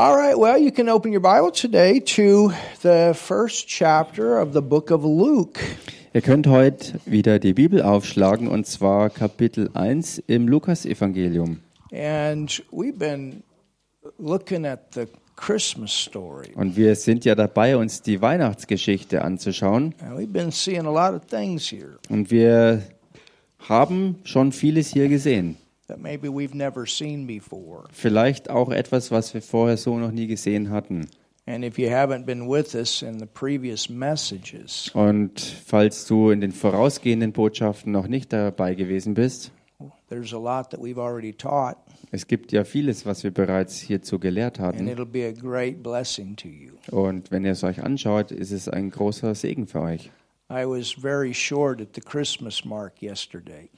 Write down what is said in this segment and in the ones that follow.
All right, well, you can open your Bible today to the first chapter of the book of Luke. Ihr könnt heute wieder die Bibel aufschlagen und zwar Kapitel 1 im Lukasevangelium. And we've been looking at the Christmas story. Und wir sind ja dabei, uns die Weihnachtsgeschichte anzuschauen. And we've been seeing a lot of things here Und wir haben schon vieles hier gesehen. That maybe we've never seen before. Vielleicht auch etwas, was wir vorher so noch nie gesehen hatten. And if you haven't been with us in the previous messages, Und falls du in den vorausgehenden Botschaften noch nicht dabei gewesen bist, there's a lot that we've already taught, es gibt ja vieles, was wir bereits hierzu gelehrt and hatten. it'll be a great blessing to you. Und wenn ihr es euch anschaut, ist es ein großer Segen für euch. I was very short at the Christmas mark yesterday.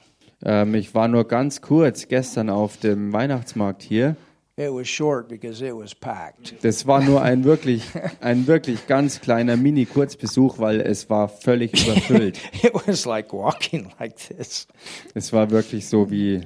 Ähm, ich war nur ganz kurz gestern auf dem Weihnachtsmarkt hier. It was short because it was packed. Das war nur ein wirklich, ein wirklich ganz kleiner Mini-Kurzbesuch, weil es war völlig überfüllt. It was like walking like this. Es war wirklich so wie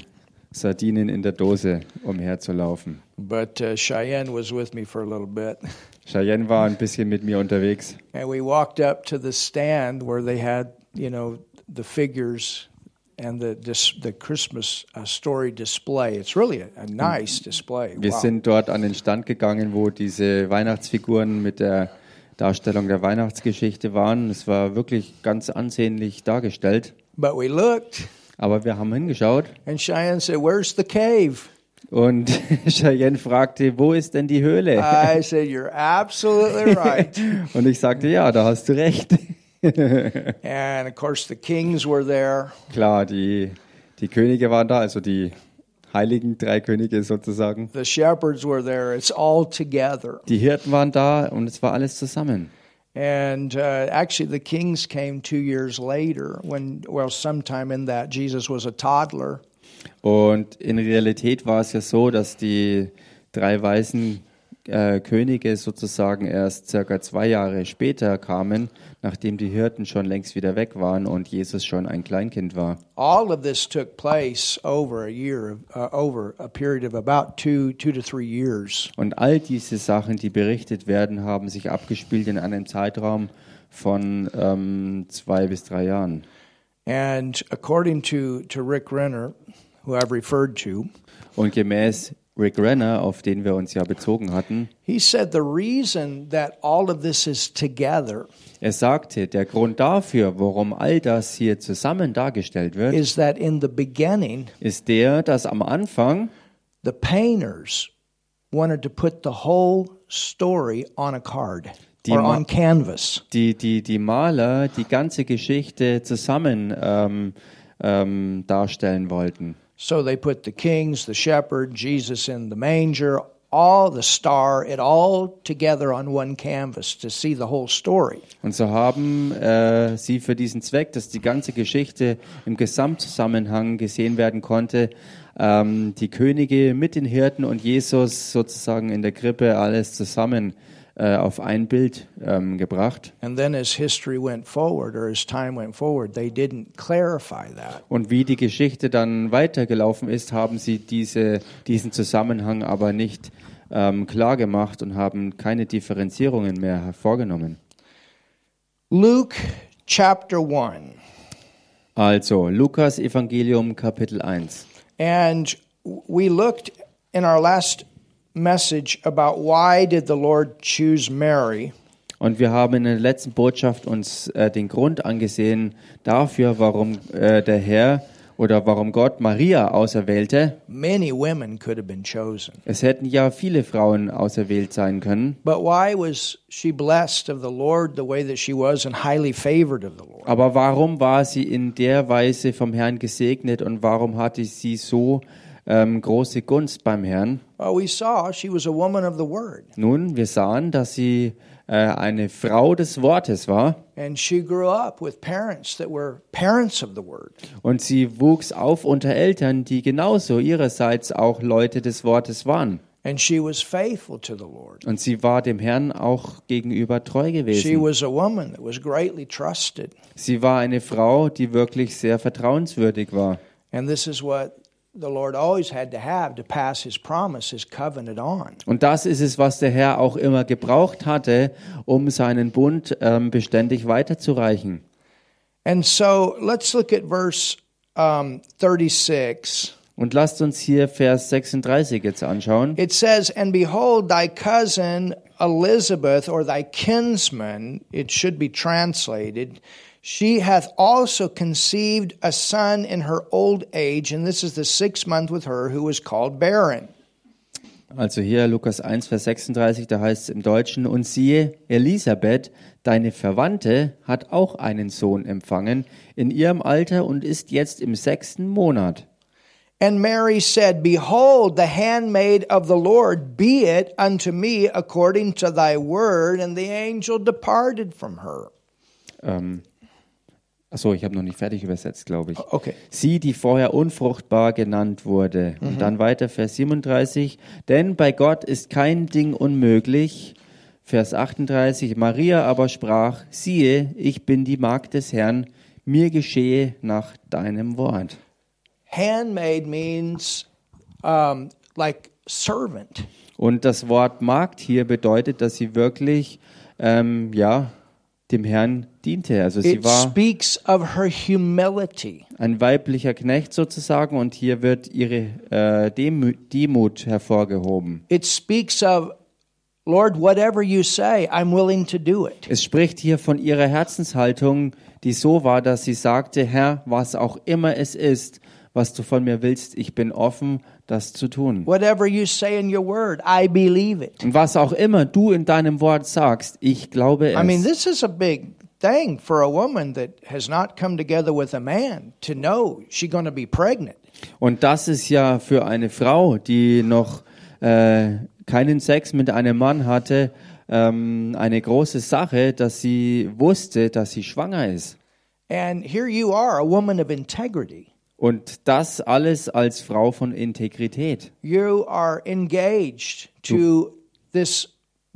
Sardinen in der Dose umherzulaufen. But uh, Cheyenne was with me for a little bit. Cheyenne war ein bisschen mit mir unterwegs. And we walked up to the stand where they had, you know, the figures and the dis- the Christmas uh, story display. It's really a, a nice display. Wir sind dort an den Stand gegangen, wo diese Weihnachtsfiguren mit der Darstellung der Weihnachtsgeschichte waren. Es war wirklich ganz ansehnlich dargestellt. But we looked, Aber wir haben hingeschaut and Cheyenne said, "Where's the cave?" und Cheyenne fragte, wo ist denn die Höhle? I said, "You're absolutely right." Und ich sagte, ja, da hast du recht. and of course, the kings were there. Klar, die, die Könige waren da, also die heiligen drei Könige sozusagen. The shepherds were there. It's all together. Die Hirten waren da und es war alles zusammen. And uh, actually, the kings came two years later when, well, sometime in that, Jesus was a toddler. Und in Realität war es ja so, dass die drei weißen äh, Könige sozusagen erst circa zwei Jahre später kamen, nachdem die Hirten schon längst wieder weg waren und Jesus schon ein Kleinkind war. All of this took place over a year, uh, over a period of about two, two to three years. Und all diese Sachen, die berichtet werden, haben sich abgespielt in einem Zeitraum von ähm, zwei bis drei Jahren. And according to, to Rick Renner, who I've referred to, Und gemäß Rick Renner, auf den wir uns ja bezogen hatten, he said the reason that all of this is together er sagte, der Grund dafür, warum all das hier zusammen dargestellt wird, is that in the beginning, ist der, dass am Anfang the painters wanted to put the whole story on a card Die on canvas. die, die, die Maler die ganze Geschichte zusammen ähm, ähm, darstellen wollten. So they put the kings, the shepherd, Jesus in the manger, all the star, it all together on one canvas to see the whole story. Und so haben äh, sie für diesen Zweck, dass die ganze Geschichte im Gesamtzusammenhang gesehen werden konnte, ähm, die Könige mit den Hirten und Jesus sozusagen in der Krippe alles zusammen äh, auf ein Bild ähm, gebracht. And then as history went forward or as time went forward, they didn't clarify that. Und wie die Geschichte dann weitergelaufen ist, haben sie diese, diesen Zusammenhang aber nicht ähm, klar gemacht und haben keine Differenzierungen mehr hervorgenommen. Luke chapter 1. Also, Lukas Evangelium Kapitel 1. And we looked in our last message about why did the Lord choose Mary? Und wir haben in der letzten Botschaft uns äh, den Grund angesehen dafür, warum äh, der Herr oder warum Gott Maria auserwählte. Many women could have been chosen. Es hätten ja viele Frauen auserwählt sein können. But why was she blessed of the Lord the way that she was and highly favored of the Lord? Aber warum war sie in der Weise vom Herrn gesegnet und warum hatte sie so ähm, große Gunst beim Herrn? Well, we saw she was a woman of the Word, Nun, wir sahen, dass sie äh, eine Frau des Wortes war and she grew up with parents that were parents of the Word. und sie wuchs auf unter Eltern, die genauso ihrerseits auch Leute des Wortes waren. And she was faithful to the Lord. Und sie war dem Herrn auch gegenüber treu She gewesen. was a woman that was greatly trusted. Sie war eine Frau, die wirklich sehr vertrauenswürdig war. And this is what the Lord always had to have to pass his promise, his covenant on. Und das ist es, was der Herr auch immer gebraucht hatte, um seinen Bund ähm, beständig weiterzureichen. And so let's look at verse um, 36. Und lasst uns hier Vers 36 jetzt anschauen. It says, And behold, thy cousin Elizabeth, or thy kinsman, it should be translated, she hath also conceived a son in her old age, and this is the sixth month with her, who was called barren. Also hier Lukas 1, Vers 36, da heißt es im Deutschen, und siehe, Elisabeth, deine Verwandte, hat auch einen Sohn empfangen in ihrem Alter und ist jetzt im sechsten Monat. And Mary said, Behold, the handmaid of the Lord, be it unto me according to thy word. And the angel departed from her. Ähm, achso, ich habe noch nicht fertig übersetzt, glaube ich. Okay. Sie, die vorher unfruchtbar genannt wurde. Und dann weiter Vers 37. Denn bei Gott ist kein Ding unmöglich. Vers 38. Maria aber sprach, siehe, ich bin die Magd des Herrn, mir geschehe nach deinem Wort. Handmaid means um, like servant. Und das Wort Magd hier bedeutet, dass sie wirklich, ähm, ja, dem Herrn diente. Also sie It war speaks of her humility. ein weiblicher Knecht sozusagen und hier wird ihre äh, Demü Demut hervorgehoben. It speaks of, Lord, whatever you say, I'm willing to do it. Es spricht hier von ihrer Herzenshaltung, die so war, dass sie sagte, Herr, was auch immer es ist, was du von mir willst, ich bin offen, das zu tun. Whatever you say in your word, I believe it. Und was auch immer du in deinem Wort sagst, ich glaube I mean, es. this is a big thing for a woman that has not come together with a man to know she's going to be pregnant. Und das ist ja für eine Frau, die noch äh, keinen Sex mit einem Mann hatte, ähm, eine große Sache, dass sie wusste, dass sie schwanger ist. And here you are, a woman of integrity. Und das alles als Frau von Integrität. You are engaged to this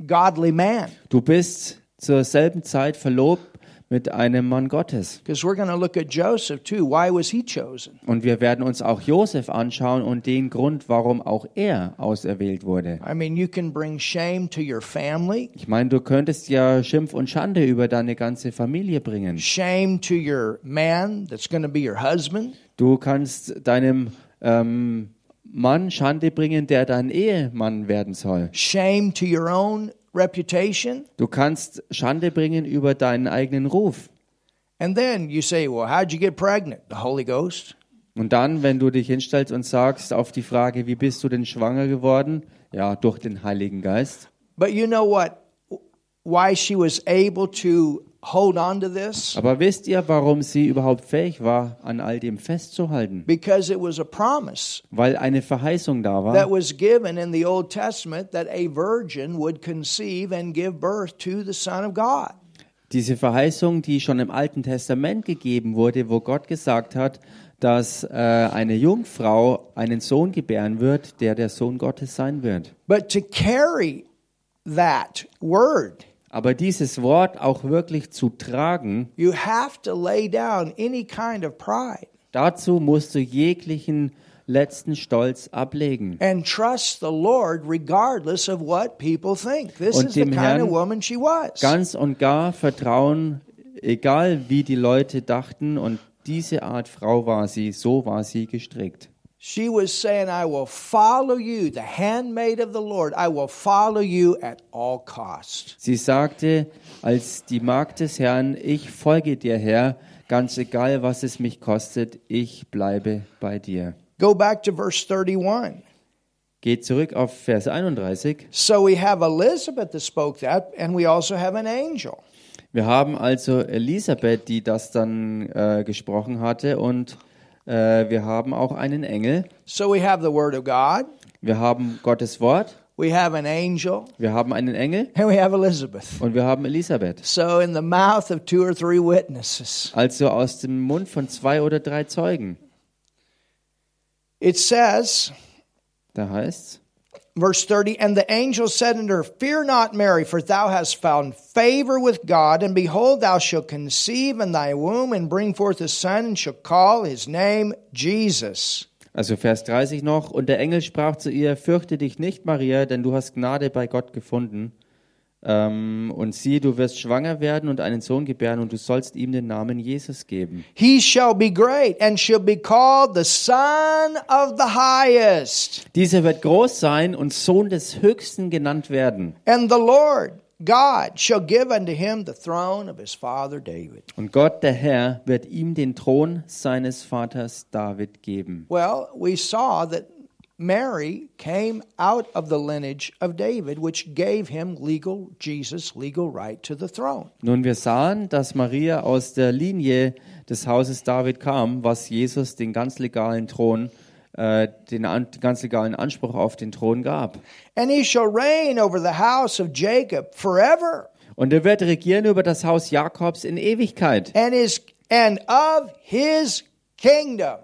godly man. Du bist zur selben Zeit verlobt mit einem Mann Gottes. Because we're going to look at Joseph too. Why was he chosen? Und wir werden uns auch Josef anschauen und den Grund, warum auch er auserwählt wurde. I mean, you can bring shame to your family, Ich meine, du könntest ja Schimpf und Schande über deine ganze Familie bringen. shame to your man that's going to be your husband, Du kannst deinem ähm, Mann Schande bringen, der dein Ehemann werden soll. shame to your own reputation. Du kannst Schande bringen über deinen eigenen Ruf. And then you say, well, how'd you get pregnant? The Holy Ghost. Und dann, wenn du dich hinstellst und sagst auf die Frage, wie bist du denn schwanger geworden? Ja, durch den Heiligen Geist. But you know what? Why she was able to hold on to this? Aber wisst ihr, warum sie überhaupt fähig war, an all dem festzuhalten? Because it was a promise Weil eine Verheißung da that war, was given in the Old Testament that a virgin would conceive and give birth to the Son of God. diese Verheißung, die schon im Alten Testament gegeben wurde, wo Gott gesagt hat, dass äh, eine Jungfrau einen Sohn gebären wird, der der Sohn Gottes sein wird. But to carry that word, Aber dieses Wort auch wirklich zu tragen, you have to lay down any kind of pride dazu musst du jeglichen letzten Stolz ablegen. and trust the Lord regardless of what people think. This Und is the kind Herrn of woman she was. Ganz und gar vertrauen, egal wie die Leute dachten. Und diese Art Frau war sie, so war sie gestrickt. She was saying, I will follow you, the handmaid of the Lord. I will follow you at all cost. Sie sagte als die Magd des Herrn, ich folge dir, Herr, ganz egal, was es mich kostet, ich bleibe bei dir. Go back to verse 31. Geht zurück auf Vers 31. So we have Elizabeth that spoke that, and we also have an angel. Wir haben also Elisabeth, die das dann äh, gesprochen hatte, und äh, wir haben auch einen Engel. So we have the word of God, Wir haben Gottes Wort, we have an angel, wir haben einen Engel and we have Elizabeth. und wir haben Elisabeth. So in the mouth of two or three witnesses, Also aus dem Mund von zwei oder drei Zeugen. it says, Da heißt verse 30, and the angel said unto her, Fear not, Mary, for thou hast found favor with God, and behold, thou shalt conceive in thy womb and bring forth a son, and shall call his name Jesus. Also Vers 30 noch. Und der Engel sprach zu ihr, fürchte dich nicht, Maria, denn du hast Gnade bei Gott gefunden. Ähm, und siehe, du wirst schwanger werden und einen Sohn gebären und du sollst ihm den Namen Jesus geben. He shall be great and shall be called the Son of the Highest. Dieser wird groß sein und Sohn des Höchsten genannt werden. And the Lord God shall give unto him the throne of his father David. Und Gott, der Herr, wird ihm den Thron seines Vaters David geben. Well, we saw that Mary came out of the lineage of David, which gave him legal, Jesus, legal right to the throne. Nun, wir sahen, dass Maria aus der Linie des Hauses David kam, was Jesus den ganz legalen Thron, äh, den, an, den ganz legalen Anspruch auf den Thron gab. And he shall reign over the house of Jacob forever, Und er wird regieren über das Haus Jakobs in Ewigkeit. and his and of his kingdom,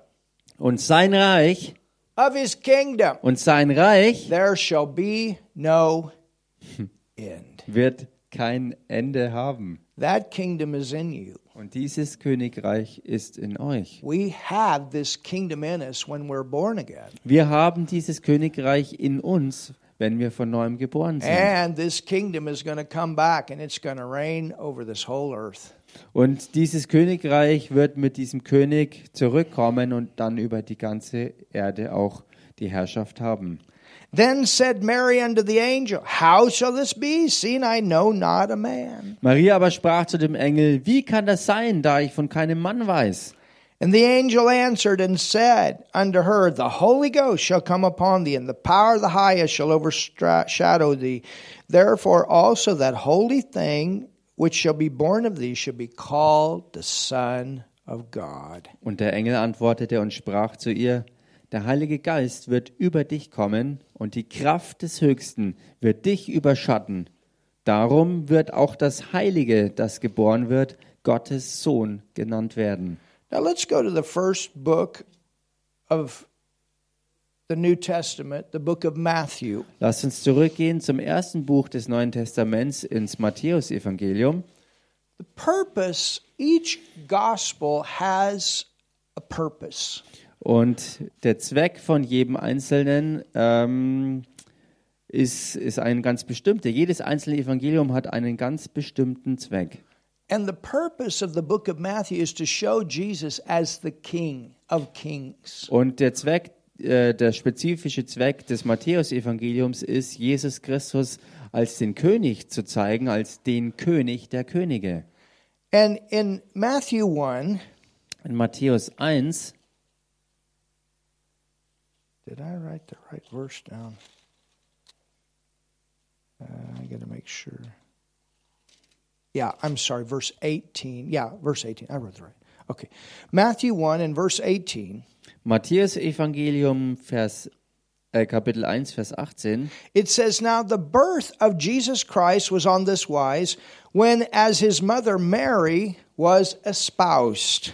Und sein Reich, of his kingdom, und sein Reich there shall be no end. wird kein Ende haben. That kingdom is in you. Und dieses Königreich ist in euch. We have this kingdom in us when we're born again. Wir haben dieses Königreich in uns, wenn wir von neuem geboren sind. Und dieses Königreich wird mit diesem König zurückkommen und dann über die ganze Erde auch die Herrschaft haben. Then said Mary unto the angel, How shall this be, seeing I know not a man? Maria aber sprach zu dem Engel, wie kann das sein, da ich von keinem Mann weiß? And the angel answered and said unto her, The Holy Ghost shall come upon thee, and the power of the highest shall overshadow thee. Therefore also that holy thing which shall be born of thee shall be called the Son of God. Und der Engel antwortete und sprach zu ihr, der Heilige Geist wird über dich kommen und die Kraft des Höchsten wird dich überschatten. Darum wird auch das Heilige, das geboren wird, Gottes Sohn genannt werden. Now let's go to the first book of the New Testament, the book of Matthew. Lasst uns zurückgehen zum ersten Buch des Neuen Testaments ins Matthäusevangelium. The purpose, each gospel has a purpose. Und der Zweck von jedem Einzelnen ähm, ist, ist ein ganz bestimmter. Jedes einzelne Evangelium hat einen ganz bestimmten Zweck. And the purpose of the book of Matthew is to show Jesus as the King of kings. Und der Zweck, äh, der spezifische Zweck des Matthäusevangeliums ist, Jesus Christus als den König zu zeigen, als den König der Könige. And in Matthew 1, In Matthäus 1, did I write the right verse down? Uh, I got to make sure. Yeah, I'm sorry, verse 18. Yeah, verse 18. I wrote it right. Okay. Matthew 1 and verse 18. Matthäus Evangelium, Vers, äh, Kapitel 1, Vers 18. It says, Now the birth of Jesus Christ was on this wise, when as his mother Mary was espoused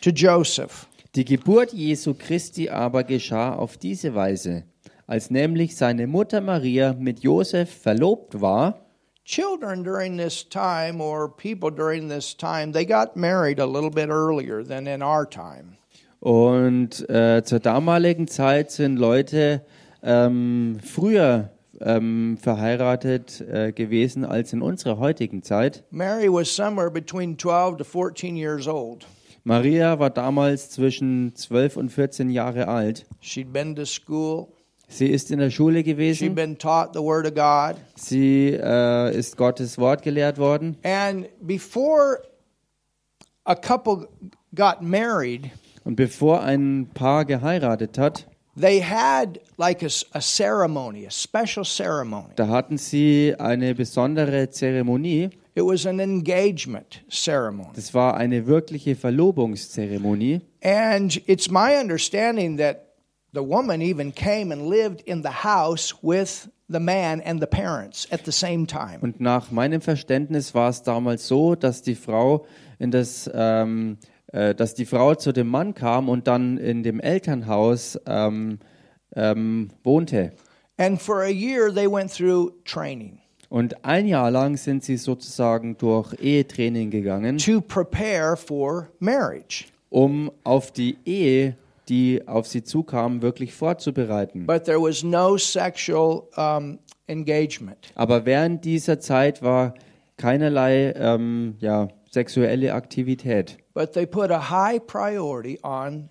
to Joseph. Die Geburt Jesu Christi aber geschah auf diese Weise, als nämlich seine Mutter Maria mit Josef verlobt war. Children during this time, or people during this time, they got married a little bit earlier than in our time. Und äh, zur damaligen Zeit sind Leute ähm, früher ähm, verheiratet äh, gewesen als in unserer heutigen Zeit. Mary was somewhere between 12 to 14 years old. Maria war damals zwischen 12 und 14 Jahre alt. She'd been to school, Sie ist in der Schule gewesen. been taught the Word of God. Sie äh, ist Gottes Wort gelehrt worden. And before a couple got married, Und bevor ein Paar geheiratet hat, they had like a, a ceremony, a special ceremony. da hatten sie eine besondere Zeremonie. It was an engagement ceremony. Das war eine wirkliche Verlobungszeremonie. And it's my understanding that the woman even came and lived in the house with the man and the parents at the same time. Und nach meinem Verständnis war es damals so, dass die Frau in das, ähm, äh, dass die Frau zu dem Mann kam und dann in dem Elternhaus ähm, ähm, wohnte. And for a year, they went through training Und ein Jahr lang sind sie sozusagen durch Ehetraining gegangen, to prepare for marriage. um auf die Ehe die auf sie zukamen, wirklich vorzubereiten. But there was no sexual um, engagement. Aber während dieser Zeit war keinerlei ähm, ja, sexuelle Aktivität. But they put a high priority on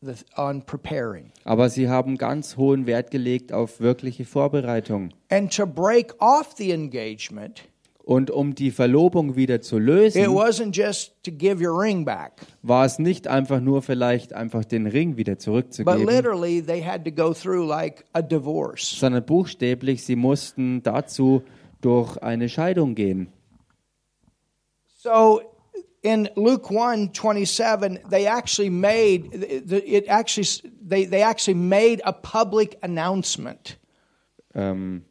the, on preparing. Aber sie haben ganz hohen Wert gelegt auf wirkliche Vorbereitung. And to break off the engagement, Und um die Verlobung wieder zu it lösen, wasn't just to give your ring back, war es nicht einfach nur vielleicht einfach den Ring wieder but zurückzugeben, literally they had to go through like a divorce. sondern buchstäblich, sie mussten dazu durch eine Scheidung gehen. So in Luke 1 27, they actually made it actually they, they actually made a public announcement. Ähm,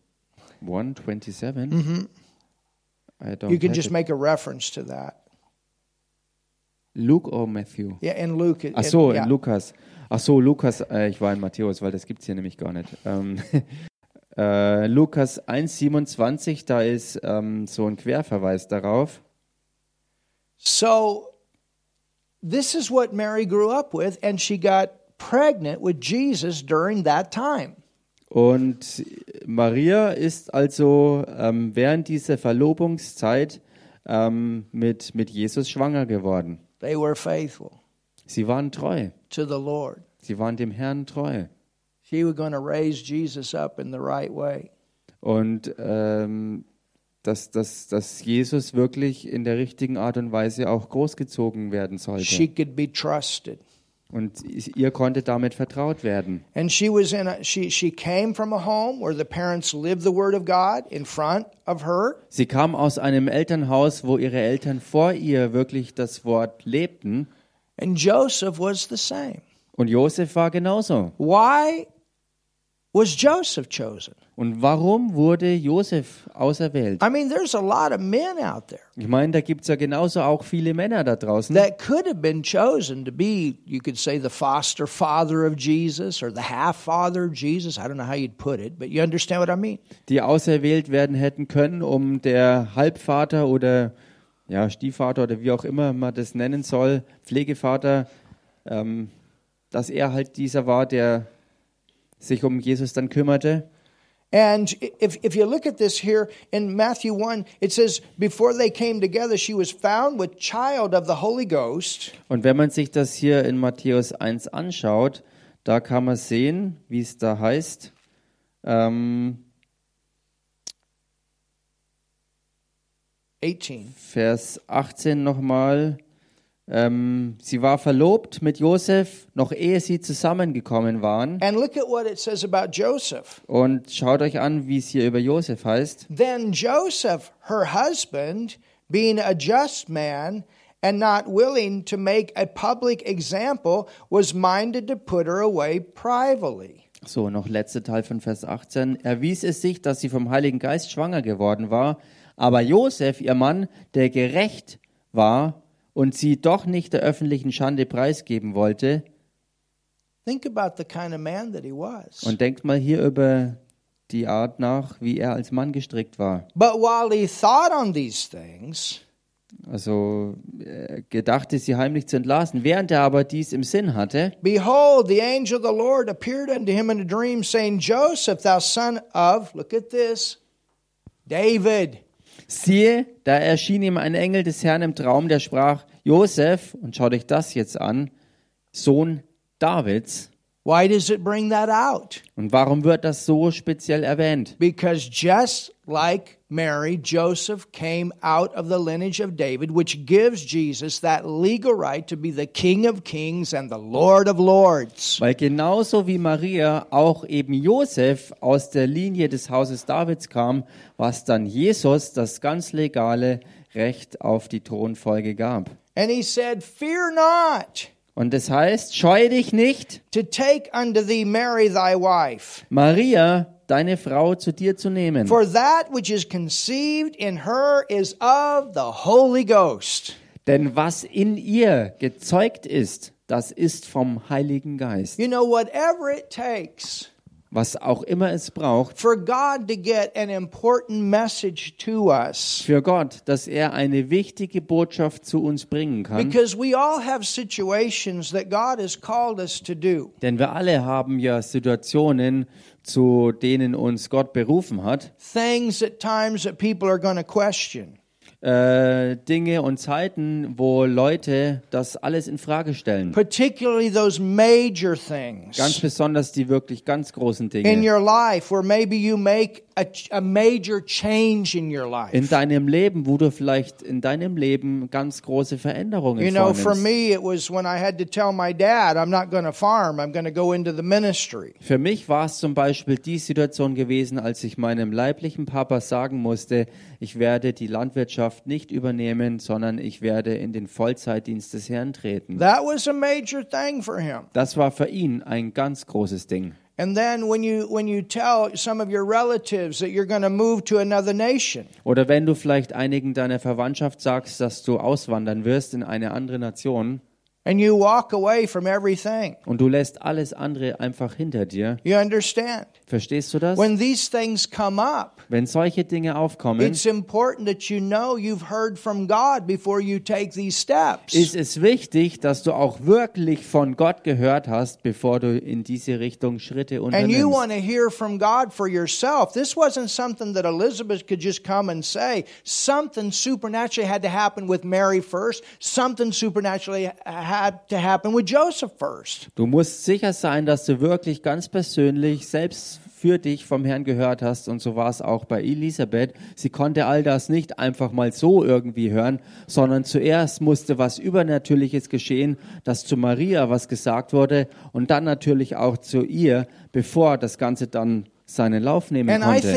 127? I don't You can just it. make a reference to that. Luke or Matthew? Yeah, in Luke. Ach so, it- yeah. in Lukas. Ach so, Lukas, äh, ich war in Matthäus, weil das gibt's hier nämlich gar nicht. Ähm, äh, Lukas 1,27, da ist ähm, so ein Querverweis darauf. So this is what Mary grew up with, and she got pregnant with Jesus during that time. Und Maria ist also ähm, während dieser Verlobungszeit ähm, mit, mit Jesus schwanger geworden. They were faithful Sie waren treu. to the Lord. Sie waren dem Herrn treu. She was going to raise Jesus up in the right way. Und ähm, dass, dass, dass Jesus wirklich in der richtigen Art und Weise auch großgezogen werden She sollte. could be trusted. Und ihr konnte damit vertraut werden. And she was in a she she came from a home where the parents lived the word of God in front of her. Sie kam aus einem Elternhaus, wo ihre Eltern vor ihr wirklich das Wort lebten. And Joseph was the same. Und Josef war genauso. Why was Joseph chosen? Und warum wurde Josef auserwählt? I mean, there's a lot of men out there Ich meine, da gibt es ja genauso auch viele Männer da draußen, that could have been chosen to be, you could say, the foster father of Jesus or the half father of Jesus. I don't know how you'd put it, but you understand what I mean. die auserwählt werden hätten können, um der Halbvater oder ja, Stiefvater oder wie auch immer man das nennen soll, Pflegevater, ähm, dass er halt dieser war, der sich um Jesus dann kümmerte. And if, if you look at this here in Matthew 1, it says, Before they came together, she was found with child of the Holy Ghost. Und wenn man sich das hier in Matthäus 1 anschaut, da kann man sehen, wie es da heißt. Ähm, 18. Vers 18 nochmal. Ähm, sie war verlobt mit Josef, noch ehe sie zusammengekommen waren. And look at what it says about Joseph. Und schaut euch an, wie es hier über Josef heißt. Then Joseph, her husband, being a just man and not willing to make a public example, was minded to put her away privately. So, noch letzter Teil von Vers 18. Erwies es sich, dass sie vom Heiligen Geist schwanger geworden war. Aber Josef, ihr Mann, der gerecht war und sie doch nicht der öffentlichen Schande preisgeben wollte. Think about the kind of man that he was. Und denkt mal hier über die Art nach, wie er als Mann gestrickt war. But while he thought on these things, Also gedachte, sie heimlich zu entlassen. Während er aber dies im Sinn hatte, behold, the angel of the Lord appeared unto him in a dream, saying, Joseph, thou son of, look at this, David. Siehe, da erschien ihm ein Engel des Herrn im Traum, der sprach, Josef, und schaut euch das jetzt an, Sohn Davids. Why does it bring that out? Und warum wird das so speziell erwähnt? Because just like Mary, Joseph came out of the lineage of David, which gives Jesus that legal right to be the King of Kings and the Lord of Lords. Weil genauso wie Maria auch eben Josef aus der Linie des Hauses Davids kam, was dann Jesus das ganz legale Recht auf die Thronfolge gab. And he said, Fear not Und das heißt, scheue dich nicht, to take unto thee Mary thy wife, Maria, deine Frau, zu dir zu nehmen. for that which is conceived in her is of the Holy Ghost. Denn was in ihr gezeugt ist, das ist vom Heiligen Geist. You know, whatever it takes was auch immer es braucht, for God to get an important message to us. für Gott, dass er eine wichtige Botschaft zu uns bringen kann. Because we all have situations that God has called us to do. Denn wir alle haben ja Situationen, zu denen uns Gott berufen hat. Things at times that people are going to question. Äh, Dinge und Zeiten, wo Leute das alles in Frage stellen. Particularly those major things Ganz besonders die wirklich ganz großen in Dinge. your life where maybe you make a, a major change in your life. In deinem Leben, wo du vielleicht in deinem Leben ganz große Veränderungen You know, for me, it was when I had to tell my dad, I'm not going to farm, I'm going to go into the ministry. Für mich war es zum Beispiel die Situation gewesen, als ich meinem leiblichen Papa sagen musste, ich werde die Landwirtschaft nicht übernehmen, sondern ich werde in den Vollzeitdienst des Herrn treten. That was a major thing for him. Das war für ihn ein ganz großes Ding. And then when you when you tell some of your relatives that you're going to move to another nation, Oder wenn du vielleicht einigen deiner Verwandtschaft sagst, dass du auswandern wirst in eine andere Nation and you walk away from everything. und du lässt alles andere einfach hinter dir. You understand? Verstehst du das? When these things come up, Wenn solche Dinge aufkommen, it's important that you know you've heard from God before you take these steps. ist es wichtig, dass du auch wirklich von Gott gehört hast, bevor du in diese Richtung Schritte And you unternimmst. want to hear from God for yourself. This wasn't something that Elizabeth could just come and say. Something supernaturally had to happen with Mary first. Something supernaturally had to happen with Joseph first. Du musst sicher sein, dass du wirklich ganz persönlich selbst für dich vom Herrn gehört hast. Und so war es auch bei Elisabeth. Sie konnte all das nicht einfach mal so irgendwie hören, sondern zuerst musste was Übernatürliches geschehen, dass zu Maria was gesagt wurde und dann natürlich auch zu ihr, bevor das Ganze dann seinen Lauf nehmen konnte.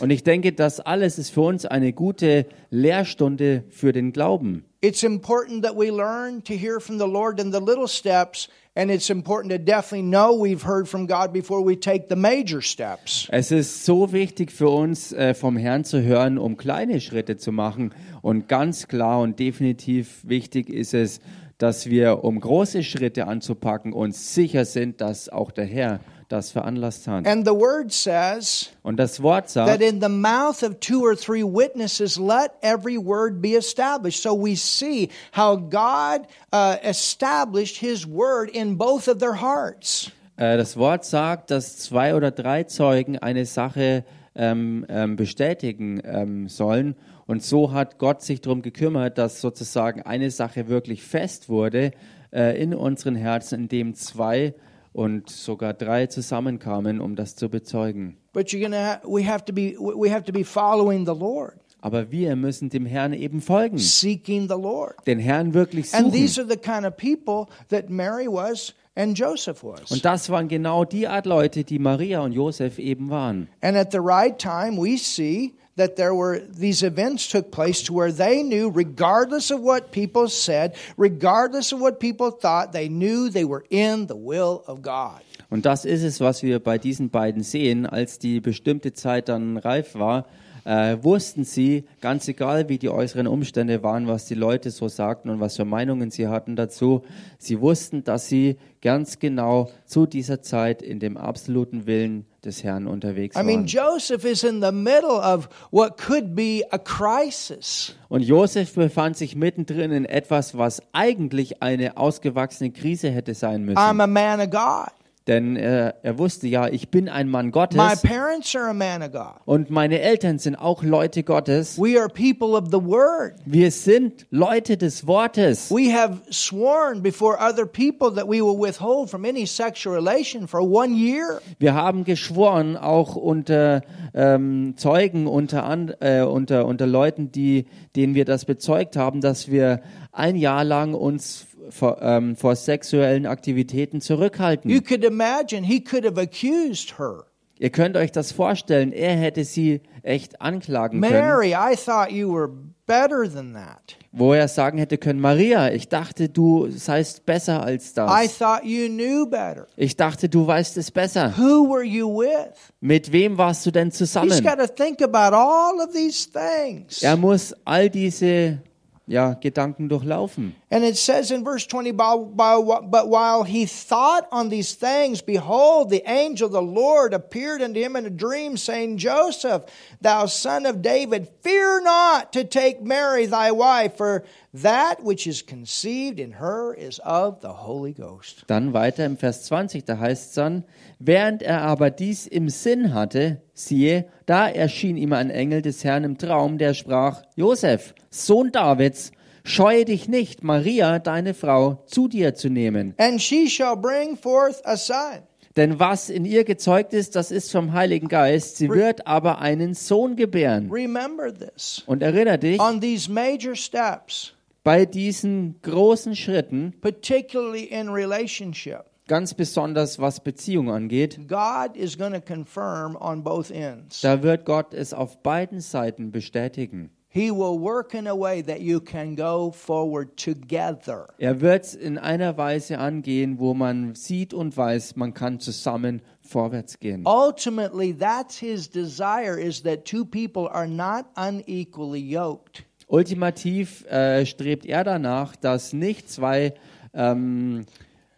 Und ich denke, das alles ist für uns eine gute Lehrstunde für den Glauben. It's important that we learn to hear from the Lord in the little steps, and it's important to definitely know we've heard from God before we take the major steps. Es ist so wichtig für uns, äh, vom Herrn zu hören, um kleine Schritte zu machen. Und ganz klar und definitiv wichtig ist es, dass wir, um große Schritte anzupacken, uns sicher sind, dass auch der Herr das veranlasst hat. And the word says, Und das Wort that sagt, in the mouth of two or three witnesses let every word be established so we see how god uh, established his word in both of their hearts äh, das Wort sagt, dass zwei oder drei Zeugen eine Sache ähm, ähm, bestätigen ähm, sollen. Und so hat Gott sich darum gekümmert, dass sozusagen eine Sache wirklich fest wurde äh, in unseren Herzen, indem zwei und sogar drei zusammenkamen, um das zu bezeugen. but you're gonna ha- we have to be we have to be following the lord Aber wir müssen dem Herrn eben folgen, seeking the lord den Herrn wirklich and suchen. these are the kind of people that mary was and joseph was Und das waren genau die Art Leute, die Maria und Josef eben waren. and at the right time we see that there were these events took place to where they knew regardless of what people said regardless of what people thought they knew they were in the will of god Und das ist es, was wir bei diesen beiden sehen. Als die bestimmte Zeit dann reif war, äh, wussten sie, ganz egal wie die äußeren Umstände waren, was die Leute so sagten und was für Meinungen sie hatten dazu, sie wussten, dass sie ganz genau zu dieser Zeit in dem absoluten Willen des Herrn unterwegs I mean, waren. Joseph is in the middle of what could be a crisis. Und Josef befand sich mittendrin in etwas, was eigentlich eine ausgewachsene Krise hätte sein müssen. I'm a man of God. Denn äh, er wusste ja, ich bin ein Mann My Gottes parents are a man of God. und meine Eltern sind auch Leute Gottes. We are people of the word. Wir sind Leute des Wortes. We have sworn before other people that we will withhold from any sexual relation for one year. Wir haben geschworen, auch unter ähm, Zeugen, unter, an, äh, unter, unter Leuten, die, denen wir das bezeugt haben, dass wir ein Jahr lang uns vor, ähm, vor sexuellen Aktivitäten zurückhalten. You could imagine he could have accused her. Ihr könnt euch das vorstellen, er hätte sie echt anklagen können, Mary, I thought you were better than that. wo er sagen hätte können, Maria, ich dachte, du seist besser als I das. thought you knew better. Ich dachte, du weißt es besser. Who were you with? Mit wem warst du denn He's zusammen? got to think about all of these things. Er muss all diese ja, Gedanken durchlaufen. And it says in verse 20, "By- by- but while he thought on these things, behold, the angel of the Lord appeared unto him in a dream, saying, Joseph, thou son of David, fear not to take Mary thy wife, for that which is conceived in her is of the Holy Ghost. Dann weiter im Vers 20, da heißt es dann, während er aber dies im Sinn hatte, siehe, da erschien ihm ein Engel des Herrn im Traum, der sprach, Josef, Sohn Davids, scheue dich nicht, Maria, deine Frau, zu dir zu nehmen. And she shall bring forth a son. Denn was in ihr gezeugt ist, das ist vom Heiligen Geist, sie wird aber einen Sohn gebären. Remember this. Und erinnere dich, On these major steps, bei diesen großen Schritten, particularly in relationship, ganz besonders was Beziehung angeht, God is going to confirm on both ends. da wird Gott es auf beiden Seiten bestätigen. He will work in a way that you can go forward together. Er wird es in einer Weise angehen, wo man sieht und weiß, man kann zusammen vorwärts gehen. Ultimately, that's his desire is that two people are not unequally yoked. Ultimativ äh, strebt er danach, dass nicht zwei ähm,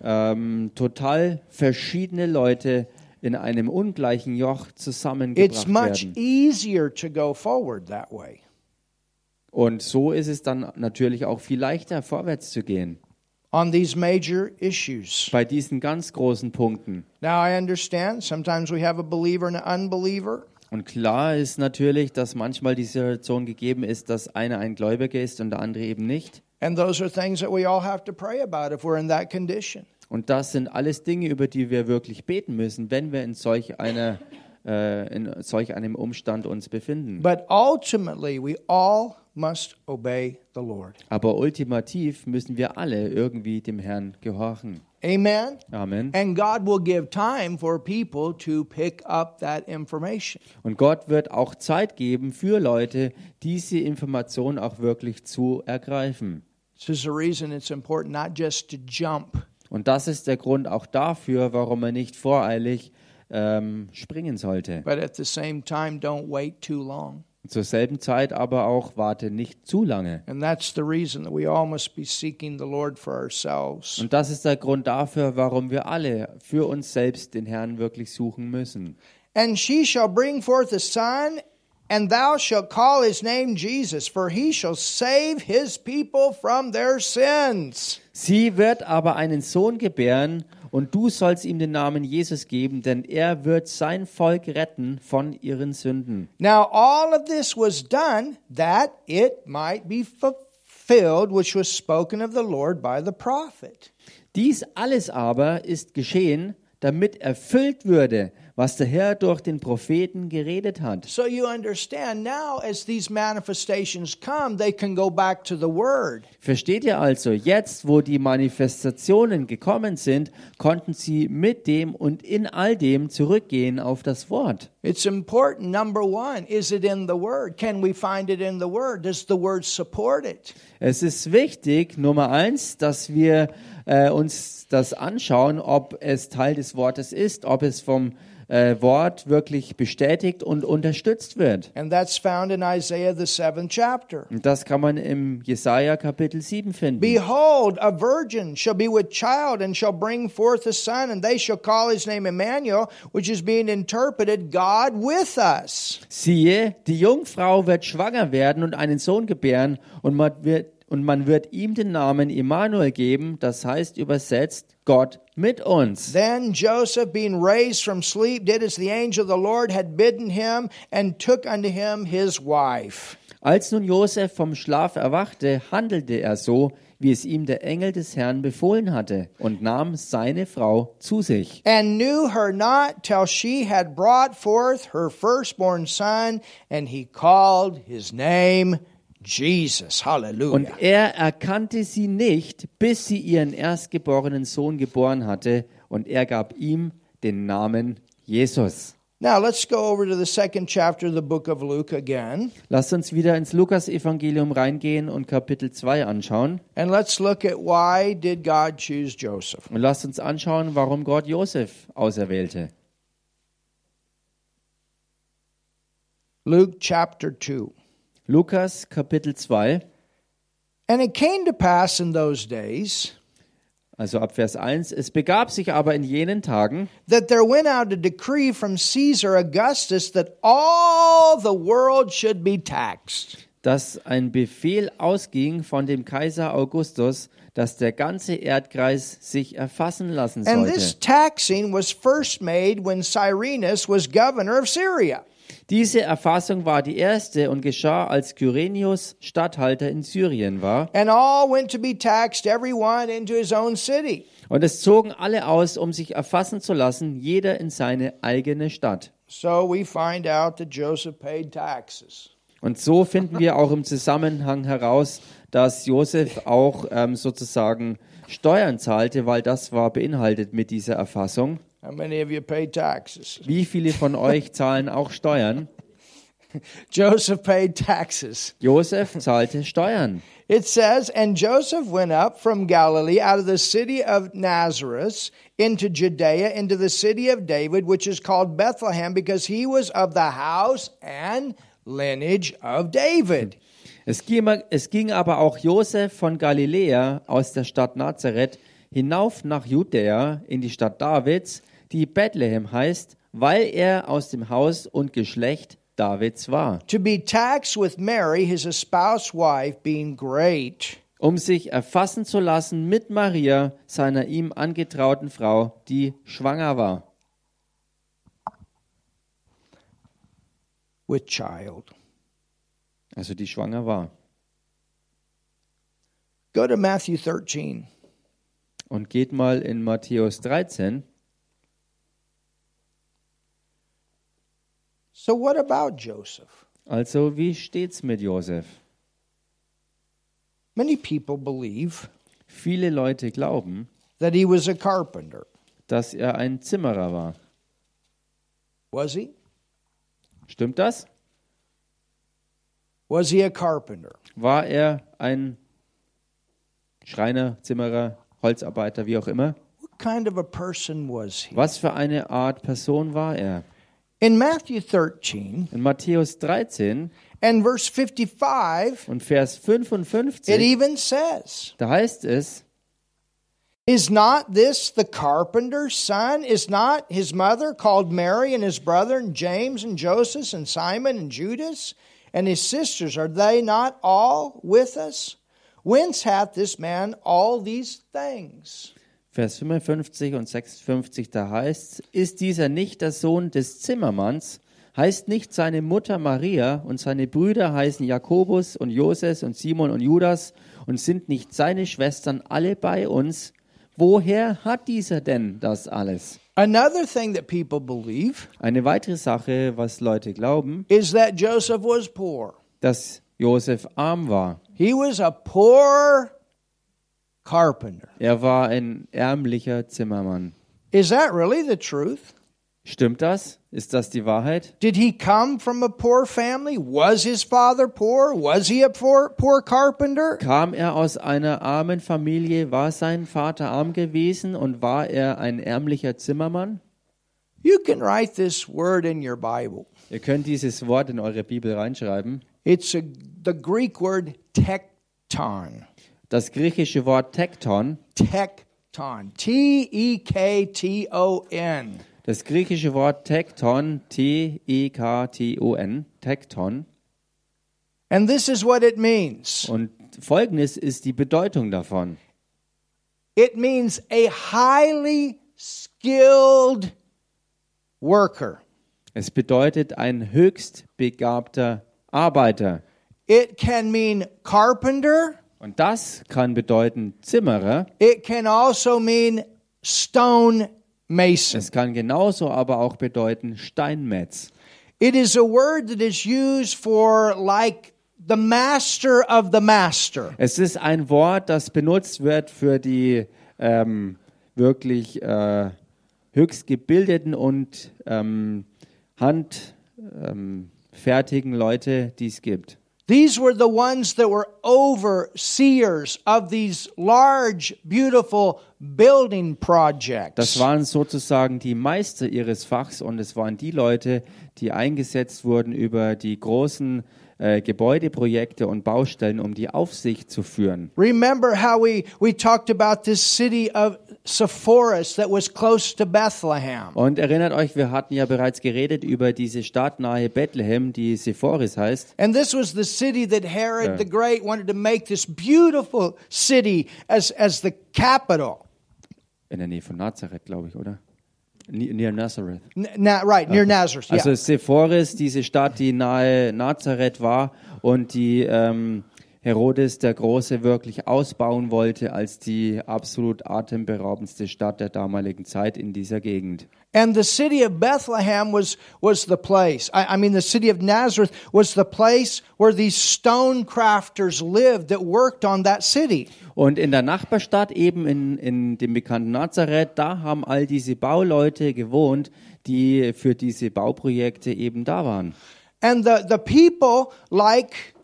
ähm, total verschiedene Leute in einem ungleichen Joch It's zusammengebracht much werden. easier to go forward that way. Und so ist es dann natürlich auch viel leichter, vorwärts zu gehen. On these major issues. Bei diesen ganz großen Punkten. Now, I understand sometimes we have a believer and an unbeliever. Und klar ist natürlich, dass manchmal die Situation gegeben ist, dass einer ein Gläubiger ist und der andere eben nicht. And those are things that we all have to pray about if we're in that condition. Und das sind alles Dinge, über die wir wirklich beten müssen, wenn wir in solch einer äh, in solch einem Umstand uns befinden. But ultimately, we all must obey the Lord. Aber ultimativ müssen wir alle irgendwie dem Herrn gehorchen. Amen. Amen. And God will give time for people to pick up that information. Und Gott wird auch Zeit geben für Leute, diese Information auch wirklich zu ergreifen. This is the reason it's important not just to jump, Und das ist der Grund auch dafür, warum man nicht voreilig ähm, springen sollte. but at the same time, don't wait too long. Zur selben Zeit aber auch warte nicht zu lange. And that's the reason that we all must be seeking the Lord for ourselves. Und das ist der Grund dafür, warum wir alle für uns selbst den Herrn wirklich suchen müssen. And she shall bring forth a son, and thou shalt call his name Jesus, for he shall save his people from their sins. Sie wird aber einen Sohn gebären, und du sollst ihm den Namen Jesus geben, denn er wird sein Volk retten von ihren Sünden. Now, all of this was done that it might be fulfilled, which was spoken of the Lord by the prophet. Dies alles aber ist geschehen, damit erfüllt würde, was der Herr durch den Propheten geredet hat. So you understand now, as these manifestations come, they can go back to the Word. Versteht ihr also, jetzt wo die Manifestationen gekommen sind, konnten sie mit dem und in all dem zurückgehen auf das Wort. It's important. Number one, is it in the Word? Can we find it in the Word? Does the Word support it? Es ist wichtig, Nummer eins, dass wir äh, uns das anschauen, ob es Teil des Wortes ist, ob es vom äh, Wort wirklich bestätigt und unterstützt wird. And that's found in Isaiah, the seventh chapter. Und das kann man im Jesaja Kapitel 7 finden. Behold, a virgin shall be with child and shall bring forth a son, and they shall call his name Emmanuel, which is being interpreted God with us. Siehe, die Jungfrau wird schwanger werden und einen Sohn gebären und man wird, und man wird ihm den Namen Immanuel geben, das heißt übersetzt Gott mit uns. Then Joseph, being raised from sleep, did as the angel of the Lord had bidden him, and took unto him his wife. Als nun Josef vom Schlaf erwachte, handelte er so, wie es ihm der Engel des Herrn befohlen hatte, und nahm seine Frau zu sich. And knew her not till she had brought forth her firstborn son, and he called his name Jesus. Hallelujah. Und er erkannte sie nicht, bis sie ihren erstgeborenen Sohn geboren hatte, und er gab ihm den Namen Jesus. Now let's go over to the second chapter of the book of Luke again, Lasst uns wieder ins Lukas-Evangelium reingehen und Kapitel 2 anschauen. and let's look at why did God choose Joseph. Und lasst uns anschauen, warum Gott Josef auserwählte. Luke chapter 2. Lukas Kapitel 2. And it came to pass in those days Also ab Vers 1. Es begab sich aber in jenen Tagen, that there went out a decree from Caesar Augustus that all the world should be taxed. dass ein Befehl ausging von dem Kaiser Augustus, dass der ganze Erdkreis sich erfassen lassen And sollte. this taxing was first made when Cyrenius was governor of Syria. Diese Erfassung war die erste und geschah, als Kyrenius Statthalter in Syrien war. And all went to be taxed, every one into his own city. Und es zogen alle aus, um sich erfassen zu lassen, jeder in seine eigene Stadt. So we find out that Joseph paid taxes. Und so finden wir auch im Zusammenhang heraus, dass Josef auch ähm, sozusagen Steuern zahlte, weil das war beinhaltet mit dieser Erfassung. How many of you pay taxes? Wie viele von euch zahlen auch Steuern? Joseph paid taxes. Josef zahlte Steuern. It says, And Joseph went up from Galilee out of the city of Nazareth into Judea, into the city of David, which is called Bethlehem, because he was of the house and lineage of David. Es ging, es ging aber auch Josef von Galiläa aus der Stadt Nazareth hinauf nach Judäa in die Stadt Davids, die Bethlehem heißt, weil er aus dem Haus und Geschlecht Davids war, To be taxed with Mary, his espoused wife, being great. um sich erfassen zu lassen mit Maria, seiner ihm angetrauten Frau, die schwanger war, with child. also die schwanger war. Go to Matthew 13. Und geht mal in Matthäus 13. So, what about Joseph? Also, wie steht's mit Josef? Many people believe Viele Leute glauben, that he was a carpenter. dass er ein Zimmerer war. Was he? Stimmt das? Was he a carpenter? War er ein Schreiner, Zimmerer, Holzarbeiter, wie auch immer? What kind of a person was he? Was für eine Art Person war er? In Matthew 13 In Matthäus 13 and verse 55, und Vers it 55, even says, da heißt es, Is not this the carpenter's son? Is not his mother called Mary and his brother and James and Joseph and Simon and Judas and his sisters? Are they not all with us? Whence hath this man all these things? Vers 55 und 56, da heißt ist dieser nicht der Sohn des Zimmermanns? Heißt nicht seine Mutter Maria und seine Brüder heißen Jakobus und Joses und Simon und Judas und sind nicht seine Schwestern alle bei uns? Woher hat dieser denn das alles? Another thing that people believe Eine weitere Sache, was Leute glauben, is that Joseph was poor. dass Josef arm war. He was a poor carpenter. Er war ein ärmlicher Zimmermann. Is that really the truth? Stimmt das? Ist das die Wahrheit? Did he come from a poor family? Was his father poor? Was he a poor, poor carpenter? Kam er aus einer armen Familie? War sein Vater arm gewesen und war er ein ärmlicher Zimmermann? You can write this word in your Bible. Ihr könnt dieses Wort in eure Bibel reinschreiben. It's a, the Greek word tekton. Das griechische Wort Tekton, Tekton. T E K T O N. das griechische Wort Tekton, T-E-K-T-O-N, Tekton. And this is what it means Und folgendes ist die Bedeutung davon. it means a highly skilled worker. Es bedeutet ein höchst begabter Arbeiter. It can mean carpenter. Und das kann bedeuten Zimmerer. It can also mean stone mason. Es kann genauso aber auch bedeuten Steinmetz. It is a word that is used for like the master of the master. Es ist ein Wort, das benutzt wird für die ähm, wirklich äh, höchst gebildeten und ähm, handfertigen Leute, die es gibt. These were the ones that were overseers of these large, beautiful building projects. Das waren sozusagen die Meister ihres Fachs und es waren die Leute, die eingesetzt wurden über die großen äh, Gebäudeprojekte und Baustellen, um die Aufsicht zu führen. Remember how we, we talked about this city of Sepphoris that was close to Bethlehem. Und erinnert euch, wir hatten ja bereits geredet über diese Stadt nahe Bethlehem, die Sephoris heißt. And this was the city that Herod the Great wanted to make this beautiful city as, as the capital. In der Nähe von Nazareth, glaube ich, oder? Ne- Near Nazareth. Na, right, near Nazareth. Yeah. Also Sephoris, diese Stadt, die nahe Nazareth war und die ähm, Herodes der Große wirklich ausbauen wollte als die absolut atemberaubendste Stadt der damaligen Zeit in dieser Gegend. And the city of Bethlehem was, was the place. I, I mean, the city of Nazareth was the place where these stone crafters lived that worked on that city. Und in der Nachbarstadt, eben in, in dem bekannten Nazareth, da haben all diese Bauleute gewohnt, die für diese Bauprojekte eben da waren. And the, the people, like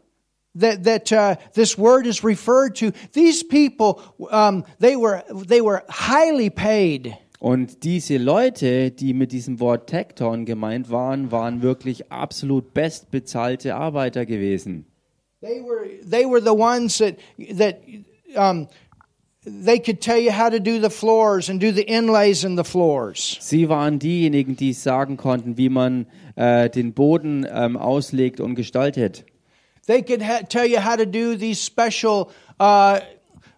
that, that uh, this word is referred to, these people, um, they, were, they were highly paid. Und diese Leute, die mit diesem Wort Tekton gemeint waren, waren wirklich absolut bestbezahlte Arbeiter gewesen. They were, they were the ones that, that um, they could tell you how to do the floors and do the inlays in the floors. Sie waren diejenigen, die sagen konnten, wie man äh, den Boden ähm, auslegt und gestaltet. They could ha- tell you how to do these special uh,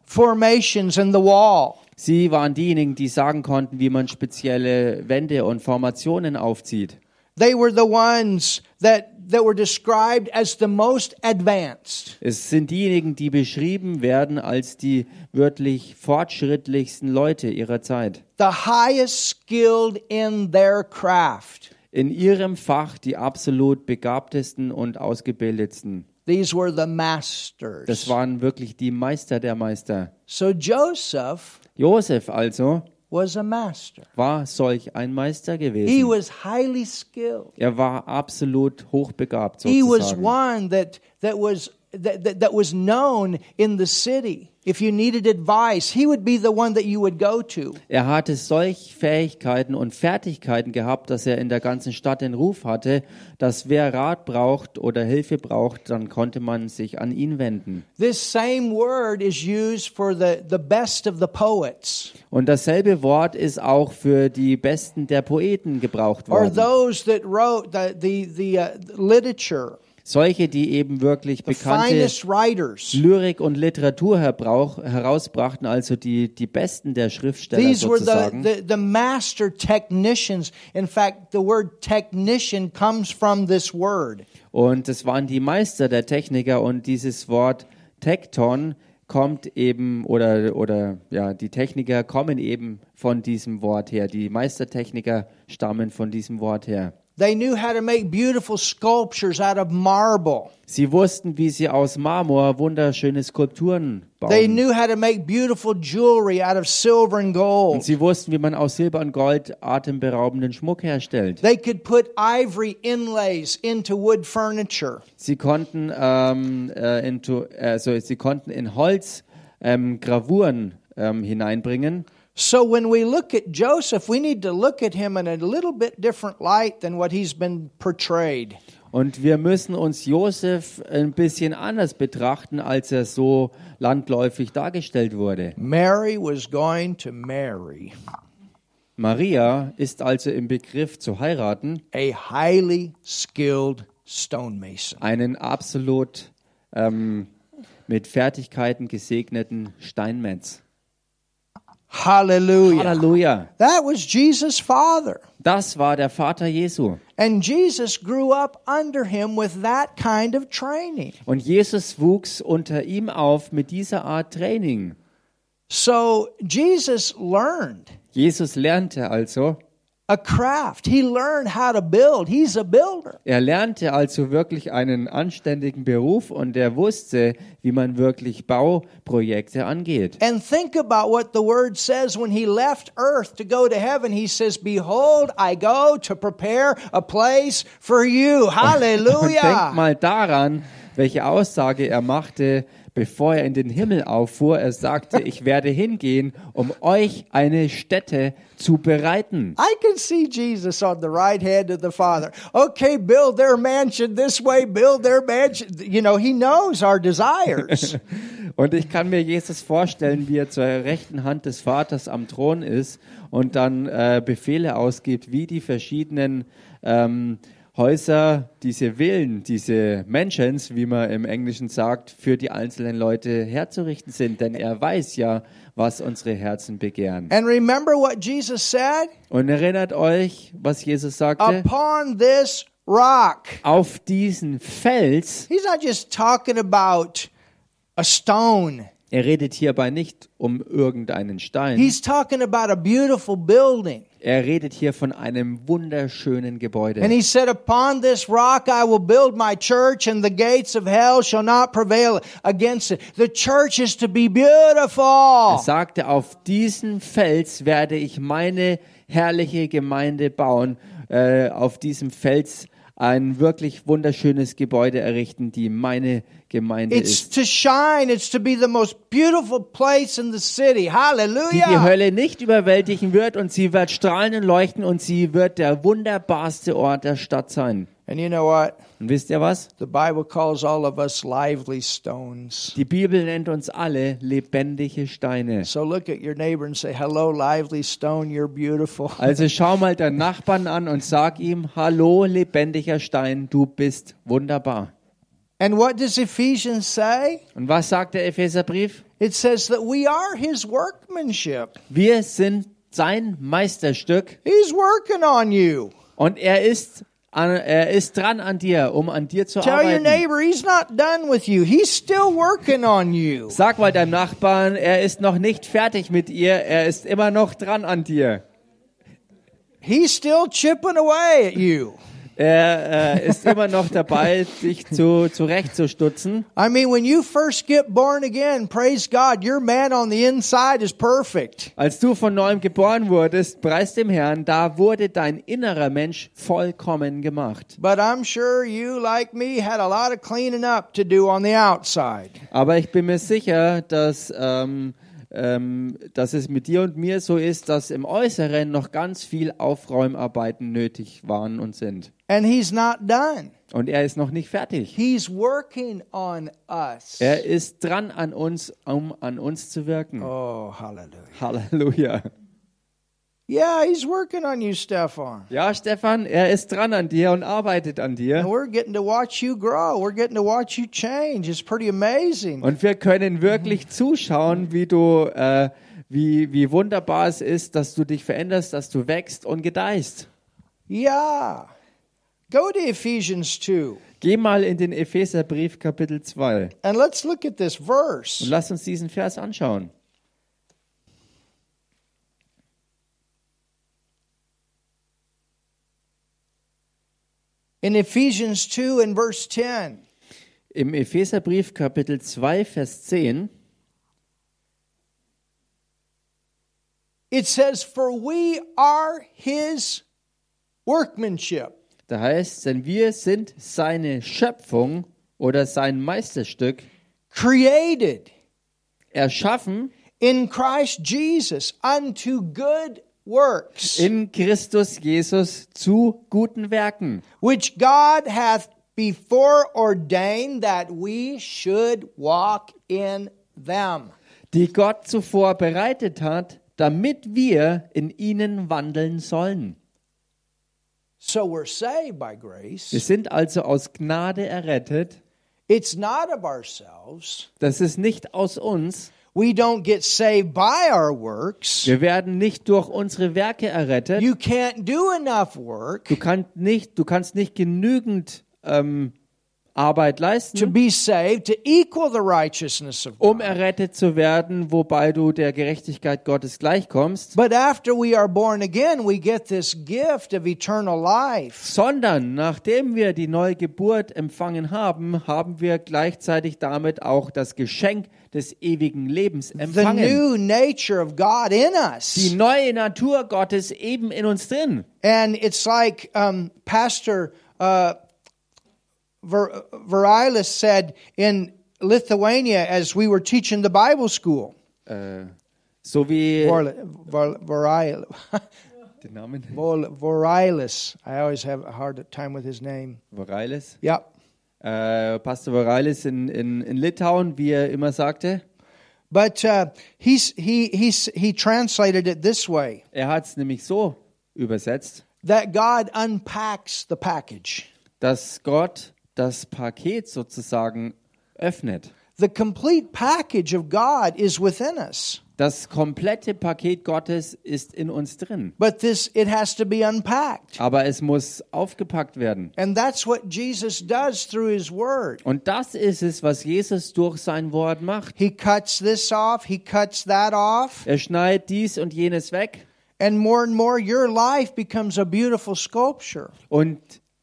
formations in the wall. Sie waren diejenigen, die sagen konnten, wie man spezielle Wände und Formationen aufzieht. They were the ones that, that were described as the most advanced. Es sind diejenigen, die beschrieben werden als die wörtlich fortschrittlichsten Leute ihrer Zeit. the highest skilled in their craft. In ihrem Fach die absolut begabtesten und ausgebildetsten. These were the masters. Das waren wirklich die Meister der Meister. so Joseph Josef also was a master. war solch ein Meister He gewesen. was highly skilled. Er war absolut hochbegabt He was sozusagen. one that that was that, that, that was known in the city. If you needed advice, he would be the one that you would go to. Er hatte solch Fähigkeiten und Fertigkeiten gehabt, dass er in der ganzen Stadt den Ruf hatte, dass wer Rat braucht oder Hilfe braucht, dann konnte man sich an ihn wenden. This same word is used for the, the best of the poets Und dasselbe Wort ist auch für die Besten der Poeten gebraucht or worden. those that wrote the, the, the uh, literature, Solche, die eben wirklich bekannte. Lyrik und Literatur herbrauch, herausbrachten, also die, die Besten der Schriftsteller These were sozusagen. the, the, the master technicians. In fact, the word technician comes from this word. Und es waren die Meister der Techniker und dieses Wort Tekton kommt eben oder oder ja, die Techniker kommen eben von diesem Wort her. Die Meistertechniker stammen von diesem Wort her. They knew how to make beautiful sculptures out of marble. Sie wussten, wie sie aus Marmor wunderschöne Skulpturen They bauen. knew how to make beautiful jewelry out of silver and Und gold. sie wussten, wie man aus Silber und Gold atemberaubenden Schmuck herstellt. They could put ivory inlays into wood furniture. Sie konnten ähm, äh, into, also sie konnten in Holz ähm, Gravuren ähm, hineinbringen. So when we look at Joseph, we need to look at him in a little bit different light than what he's been portrayed. Und wir müssen uns Josef ein bisschen anders betrachten, als er so landläufig dargestellt wurde. Mary was going to marry Maria ist also im Begriff zu heiraten a highly skilled stonemason. einen absolut ähm, mit Fertigkeiten gesegneten Steinmetz. Hallelujah. Halleluja! That was Jesus' father. Das war der Vater Jesu. And Jesus grew up under him with that kind of training. Und Jesus wuchs unter ihm auf mit dieser Art Training. So Jesus learned Jesus lernte also, a craft. He learned how to build. He's a builder. er lernte also wirklich einen anständigen Beruf und er wusste, wie man wirklich Bauprojekte angeht. And think about what the word says when he left earth to go to heaven. He says, Behold, I go to prepare a place for you. Und denk Hallelujah. mal daran, welche Aussage er machte, bevor er in den Himmel auffuhr, er sagte, ich werde hingehen, um euch eine Stätte zu bereiten. I can see Jesus on the right hand of the Father. Okay, build their mansion this way, build their mansion. You know, he knows our desires. Und ich kann mir Jesus vorstellen, wie er zur rechten Hand des Vaters am Thron ist und dann äh, Befehle ausgibt, wie die verschiedenen ähm, Häuser, diese Villen, diese Mansions, wie man im Englischen sagt, für die einzelnen Leute herzurichten sind. Denn er weiß ja, was unsere Herzen begehren. and remember what Jesus said? Und erinnert euch, was Jesus sagte? Upon this rock. Auf diesen Fels, He's not just talking about a stone. er redet hierbei nicht um irgendeinen Stein, He's talking about a beautiful building. Er redet hier von einem wunderschönen Gebäude. And he said, Upon this rock I will build my church, and the gates of hell shall not prevail against it. The church is to be Er beautiful. sagte, auf diesen Fels werde ich meine herrliche Gemeinde bauen, äh, auf diesem Fels ein wirklich wunderschönes Gebäude errichten, die meine Gemeinde It's ist. to shine. It's to be the most beautiful place in the city. Die die Hallelujah. Hölle nicht überwältigen wird und sie wird strahlen und leuchten und sie wird der wunderbarste Ort der Stadt sein. And you know what? Und wisst ihr was? The Bible calls all of us lively stones. Die Bibel nennt uns alle lebendige Steine. So look at your neighbor and say, Hello, lively stone, you're beautiful. Also schau mal deinen Nachbarn an und sag ihm, hallo lebendiger Stein, du bist wunderbar. And what does Ephesians say? Und was sagt der Epheserbrief? It says that we are his workmanship. Wir sind sein Meisterstück He's working on you. und er ist, an, er ist dran an dir, um an dir zu Tell your arbeiten. neighbor he's not done with you. He's still working on you. Sag mal deinem Nachbarn, er ist noch nicht fertig mit ihr, er ist immer noch dran an dir. He's still chipping away at you. Er äh, ist immer noch dabei, dich zu, zurechtzustutzen. I mean, when you first get born again, praise God, your man on the inside is perfect. Als du von neuem geboren wurdest, preis dem Herrn, da wurde dein innerer Mensch vollkommen gemacht. But I'm sure you, like me, had a lot of cleaning up to do on the outside. Aber ich bin mir sicher, dass, ähm, ähm, dass es mit dir und mir so ist, dass im Äußeren noch ganz viel Aufräumarbeiten nötig waren und sind. And he's not done. Und er ist noch nicht fertig. He's working on us. Er ist dran an uns, um an uns zu wirken. Oh, hallelujah. Halleluja. Yeah, he's working on you, Stefan. Ja, Stefan, er ist dran an dir und arbeitet an And dir. we're getting to watch you grow. We're getting to watch you change. It's pretty amazing. Und wir können wirklich zuschauen, wie du, äh, wie, wie wunderbar es ist, dass du dich veränderst, dass du wächst und gedeihst. Yeah. Go to Ephesians 2 Geh mal in den Epheserbrief Kapitel 2 and let's look at this und verse. lass uns diesen Vers anschauen. In Ephesians 2 and verse 10, Im Epheserbrief Kapitel 2, Vers 10, it says, For we are his workmanship, da heißt, denn wir sind seine Schöpfung oder sein Meisterstück, created erschaffen in Christ Jesus unto good works, in Christus Jesus zu guten Werken, which God hath before ordained that we should walk in them. die Gott zuvor bereitet hat, damit wir in ihnen wandeln sollen. So we're saved by Wir grace. sind also aus Gnade errettet. It's not of ourselves. Das ist nicht aus uns. We don't get saved by our works. Wir werden nicht durch unsere Werke errettet. You can't do enough work Du kannst nicht, du kannst nicht genügend ähm, Arbeit to leisten, be saved to equal the righteousness of um God. errettet zu werden, wobei du der Gerechtigkeit Gottes gleichkommst, But after we are born again, we get this gift of eternal life. sondern nachdem wir die neue Geburt empfangen haben, haben wir gleichzeitig damit auch das Geschenk des ewigen Lebens The empfangen. new nature of God in Die us. neue Natur Gottes eben in uns drin. And it's like um, Pastor uh, Ver- Verilis said in Lithuania as we were teaching the Bible school. Äh, so Vorli- Vor- den Namen Vol- Vorailis. I always have a hard time with his name. Vorailes. Yep. Äh, Pastor Vorailes in, in, in Litauen, wie er immer sagte. But uh, he's, he, he's, he translated it this way Er hat es nämlich so übersetzt, that God unpacks the package. dass Gott das Paket sozusagen öffnet. The complete package of God is within us. Das komplette Paket Gottes ist in uns drin. But this it has to be unpacked. Aber es muss aufgepackt werden. And that's what Jesus does through his word. Und das ist es, was Jesus durch sein Wort macht. He cuts this off, he cuts that off, Er schneidet dies und jenes weg. and more and more your life becomes a beautiful sculpture. Und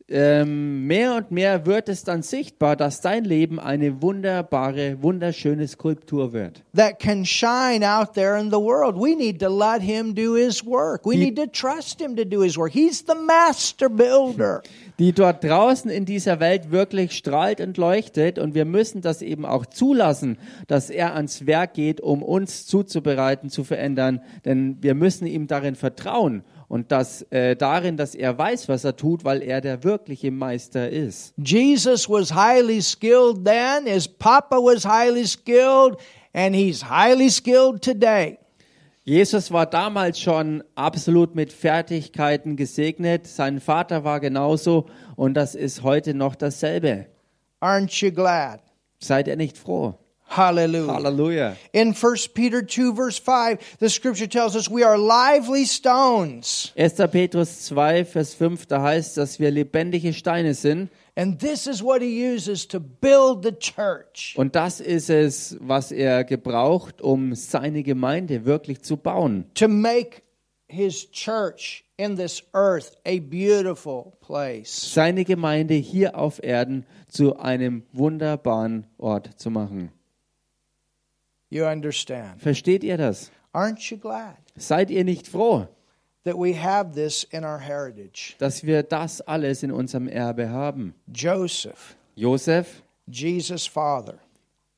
ähm, mehr und mehr wird es dann sichtbar, dass dein Leben eine wunderbare, wunderschöne Skulptur wird. that can shine out there in the world. We need to let him do his work. We Die- need to trust him to do his work. He's the master builder. Die dort draußen in dieser Welt wirklich strahlt und leuchtet. Und wir müssen das eben auch zulassen, dass er ans Werk geht, um uns zuzubereiten, zu verändern. Denn wir müssen ihm darin vertrauen und das, äh, darin, dass er weiß, was er tut, weil er der wirkliche Meister ist. Jesus was highly skilled then, his papa was highly skilled, and he's highly skilled today. Jesus war damals schon absolut mit Fertigkeiten gesegnet. Sein Vater war genauso und das ist heute noch dasselbe. Aren't you glad? Seid ihr nicht froh? Hallelujah. Halleluja. In 1 Peter 2, verse 5, the scripture tells us we are lively stones. 1. Petrus 2, Vers 5, da heißt, dass wir lebendige Steine sind. And this is what he uses to build the church. Und das ist es, was er gebraucht, um seine Gemeinde wirklich zu bauen. to make his church in this earth a beautiful place. Seine Gemeinde hier auf Erden zu einem wunderbaren Ort zu machen. You understand? Versteht ihr das? Aren't you glad Seid ihr nicht froh, that we have this in our heritage? dass wir das alles in unserem Erbe haben? Joseph, Josef, Jesus' father,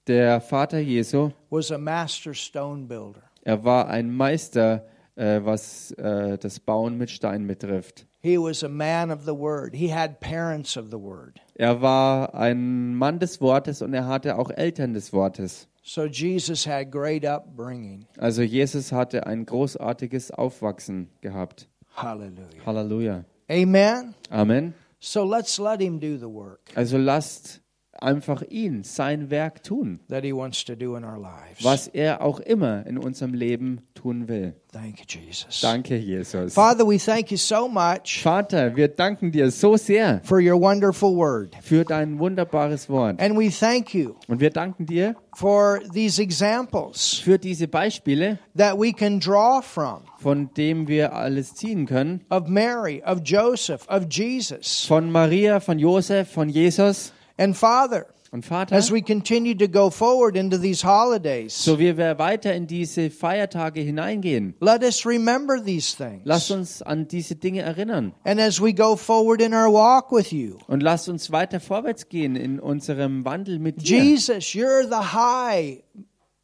der Vater Jesu, was a master stone builder. er war ein Meister, äh, was äh, das Bauen mit Stein betrifft. He was a man of the word. He had parents of the word. Er war ein Mann des Wortes und er hatte auch Eltern des Wortes. So Jesus had great upbringing. Also Jesus hatte ein großartiges Aufwachsen gehabt. Hallelujah. Halleluja. Amen. Amen. So let's let him do the work Also lasst einfach ihn sein Werk tun, that he wants to do in our lives. was er auch immer in unserem Leben tun will. Thank you, Jesus. Danke, Jesus. Father, we thank you so much Vater, wir danken dir so sehr for your wonderful word. für dein wunderbares Wort. And we thank you Und wir danken dir for these examples für diese Beispiele, that we can draw from von denen wir alles ziehen können. of Mary, of Joseph, of Jesus. Von Maria, von Josef, von Jesus And Father, und Vater. as we continue to go forward into these holidays, So wie wir weiter in diese Feiertage hineingehen, let us remember these things. lasst uns an diese Dinge erinnern. And as we go forward in our walk with you, Und lasst uns weiter vorwärts gehen in unserem Wandel mit dir. Jesus, you're the high,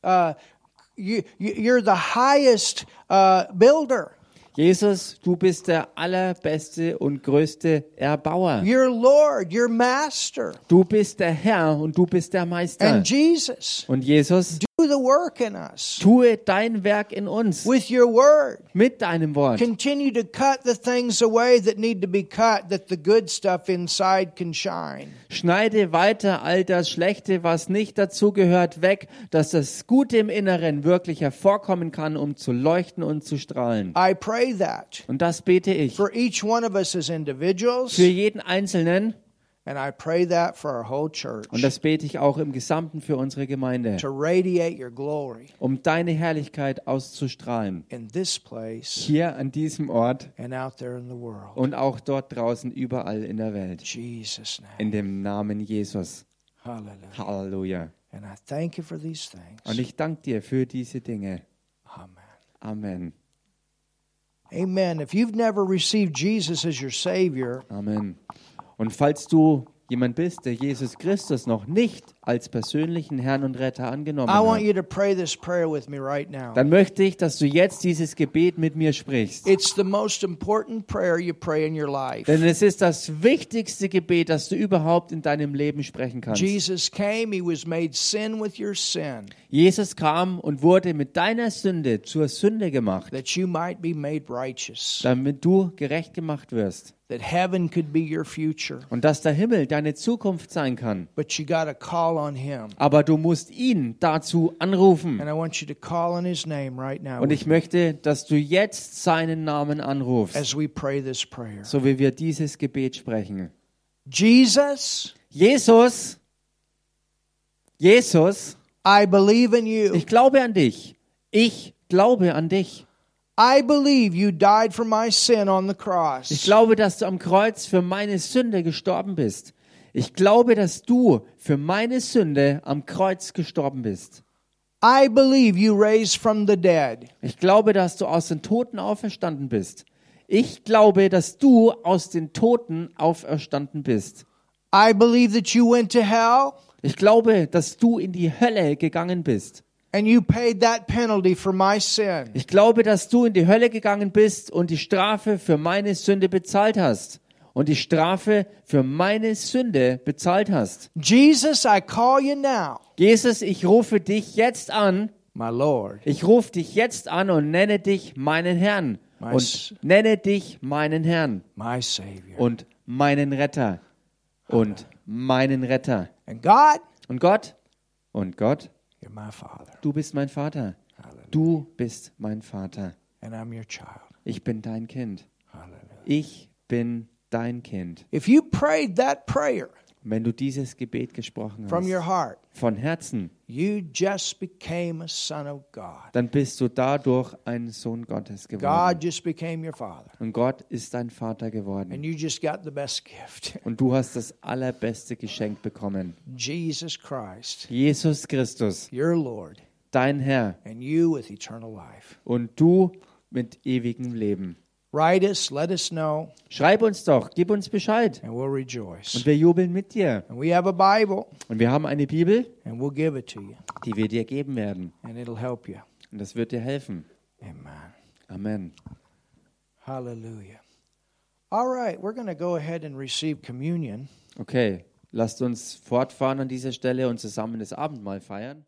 uh, you, you- you're the highest uh, builder. Jesus, du bist der allerbeste und größte Erbauer. You're Lord, you're Master. Du bist der Herr und du bist der Meister. And Jesus, Und Jesus, do the work in us tue dein Werk in uns with your word. mit deinem Wort. Continue to cut the things away that need to be cut, that the good stuff inside can shine. Schneide weiter all das Schlechte, was nicht dazugehört, weg, dass das Gute im Inneren wirklich hervorkommen kann, um zu leuchten und zu strahlen. I pray that Und das bete ich for each one of us as individuals, für jeden Einzelnen and I pray that for our whole church und das bete ich auch im Gesamten für unsere Gemeinde, to radiate your glory um deine Herrlichkeit auszustrahlen. in this place Hier an diesem Ort and out there in the world. und auch dort draußen überall in der Welt. Jesus' name. In dem Namen Jesus. Halleluja. And I thank you for these things. Und ich danke dir für diese Dinge. Amen. Amen. Amen. If you've never received Jesus as your Savior, Amen. Und falls du jemand bist, der Jesus Christus noch nicht als persönlichen Herrn und Retter angenommen I want hat, you to pray this prayer with me right now. dann möchte ich, dass du jetzt dieses Gebet mit mir sprichst. It's the most important prayer you pray in your life. Denn es ist das wichtigste Gebet, das du überhaupt in deinem Leben sprechen kannst. Jesus came, he was made sin with your sin, Jesus kam und wurde mit deiner Sünde zur Sünde gemacht, that you might be made righteous, damit du gerecht gemacht wirst that heaven could be your future. und dass der Himmel deine Zukunft sein kann. But you got to call on him. Aber du musst ihn dazu anrufen. And I want you to call on his name right now Und ich möchte, dass du jetzt seinen Namen anrufst, as we pray this prayer. so wie wir dieses Gebet sprechen. Jesus, Jesus, Jesus, I believe in you. ich glaube an dich. Ich glaube an dich. I believe you died for my sin on the Ich cross. glaube, dass du am Kreuz für meine Sünde gestorben bist. Ich glaube, dass du für meine Sünde am Kreuz gestorben bist. I believe you raised from the dead. Ich glaube, dass du aus den Toten auferstanden bist. Ich glaube, dass du aus den Toten auferstanden bist. I believe that you went to hell Ich glaube, dass du in die Hölle gegangen bist. and you paid that penalty for my sin. Ich glaube, dass du in die Hölle gegangen bist und die Strafe für meine Sünde bezahlt hast. Und die Strafe für meine Sünde bezahlt hast. Jesus, I call you now, Jesus, ich rufe dich jetzt an. my Lord. Ich rufe dich jetzt an und nenne dich meinen Herrn. Und nenne dich meinen Herrn my Savior. und meinen Retter. Und meinen Retter. And God, Und Gott? Und Gott? you're my Father. Du bist mein Vater. Hallelujah. Du bist mein Vater. And I'm your child. Ich bin dein Kind. Hallelujah. Ich bin dein Kind. If you prayed that prayer Wenn du dieses Gebet gesprochen from your hast, heart, von Herzen, you just became a son of God. dann bist du dadurch ein Sohn Gottes God geworden. just became your Father. Und Gott ist dein Vater geworden. And you just got the best gift. Und du hast das allerbeste Geschenk bekommen. Jesus Christ, Jesus Christus, your Lord, dein Herr and you with eternal life. und du mit ewigem Leben. Write us, let us know, Schreib uns doch, gib uns Bescheid. and we'll rejoice. Und wir jubeln mit dir. And we have a Bible, Und wir haben eine Bibel, and we'll give it to you, die wir dir geben werden. and it'll help you. Und das wird dir helfen. Amen. Amen. Hallelujah. All right, we're going to go ahead and receive communion. Okay, lasst uns fortfahren an dieser Stelle und zusammen das Abendmahl feiern.